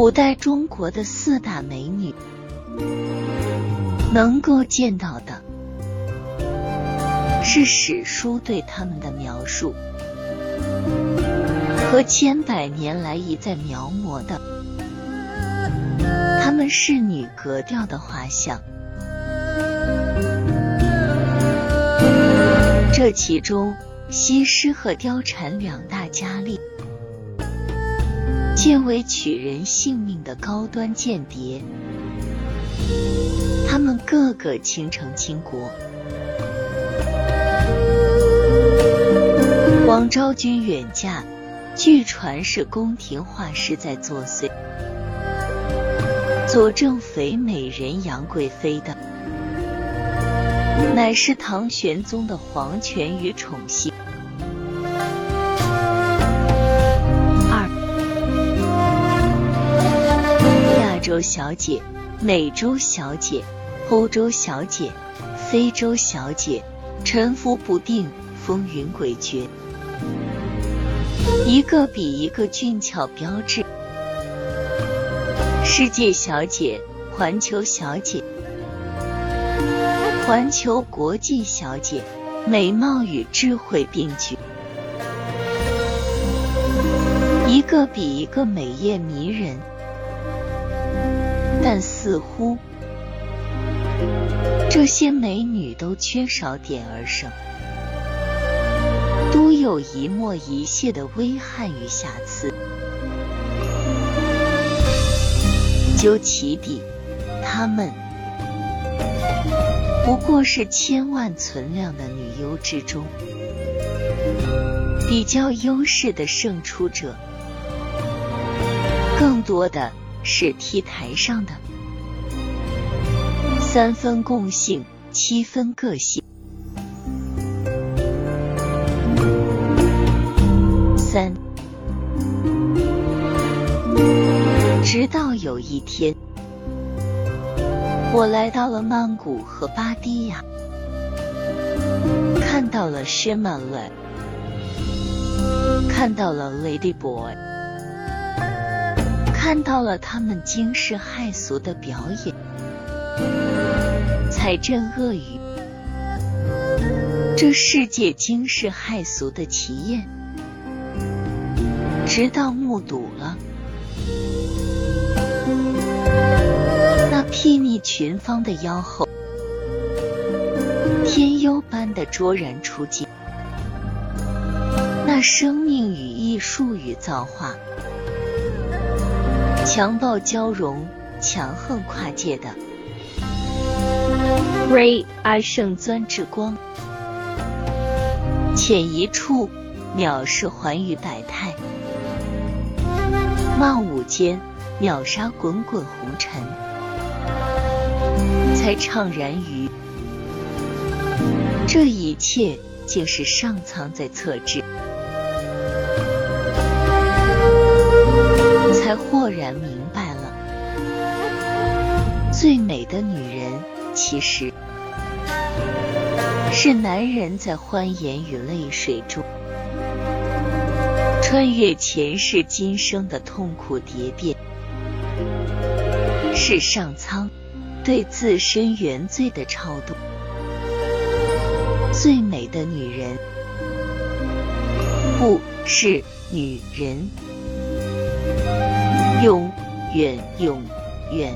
古代中国的四大美女，能够见到的是史书对她们的描述，和千百年来一再描摹的她们仕女格调的画像。这其中，西施和貂蝉两大佳丽，皆为取人性命的高端间谍。他们个个倾城倾国。王昭君远嫁，据传是宫廷画师在作祟，佐证肥美人杨贵妃的。乃是唐玄宗的皇权与宠幸。洲小姐、美洲小姐、欧洲小姐、非洲小姐，沉浮不定，风云诡谲，一个比一个俊俏标致。世界小姐、环球小姐。环球国际小姐，美貌与智慧并举，一个比一个美艳迷人。但似乎这些美女都缺少点儿什么，都有一抹一屑的微憾与瑕疵。究其底，她们。不过是千万存量的女优之中比较优势的胜出者，更多的是 T 台上的三分共性，七分个性。三，直到有一天。我来到了曼谷和巴堤亚，看到了 Shimla，看到了 Lady Boy，看到了他们惊世骇俗的表演，彩阵恶语，这世界惊世骇俗的奇艳，直到目睹了那。睥睨群芳的妖后，天幽般的卓然出镜，那生命与艺术与造化，强暴交融，强横跨界的。Ray 爱胜钻之光，潜一处，藐视寰宇百态，漫舞间秒杀滚滚红尘。才怅然于。这一切竟是上苍在测制，的女人其实是男人在欢颜与泪水中穿越前世今生的痛苦蝶变，是上苍。对自身原罪的超度，最美的女人不是女人，永远永远。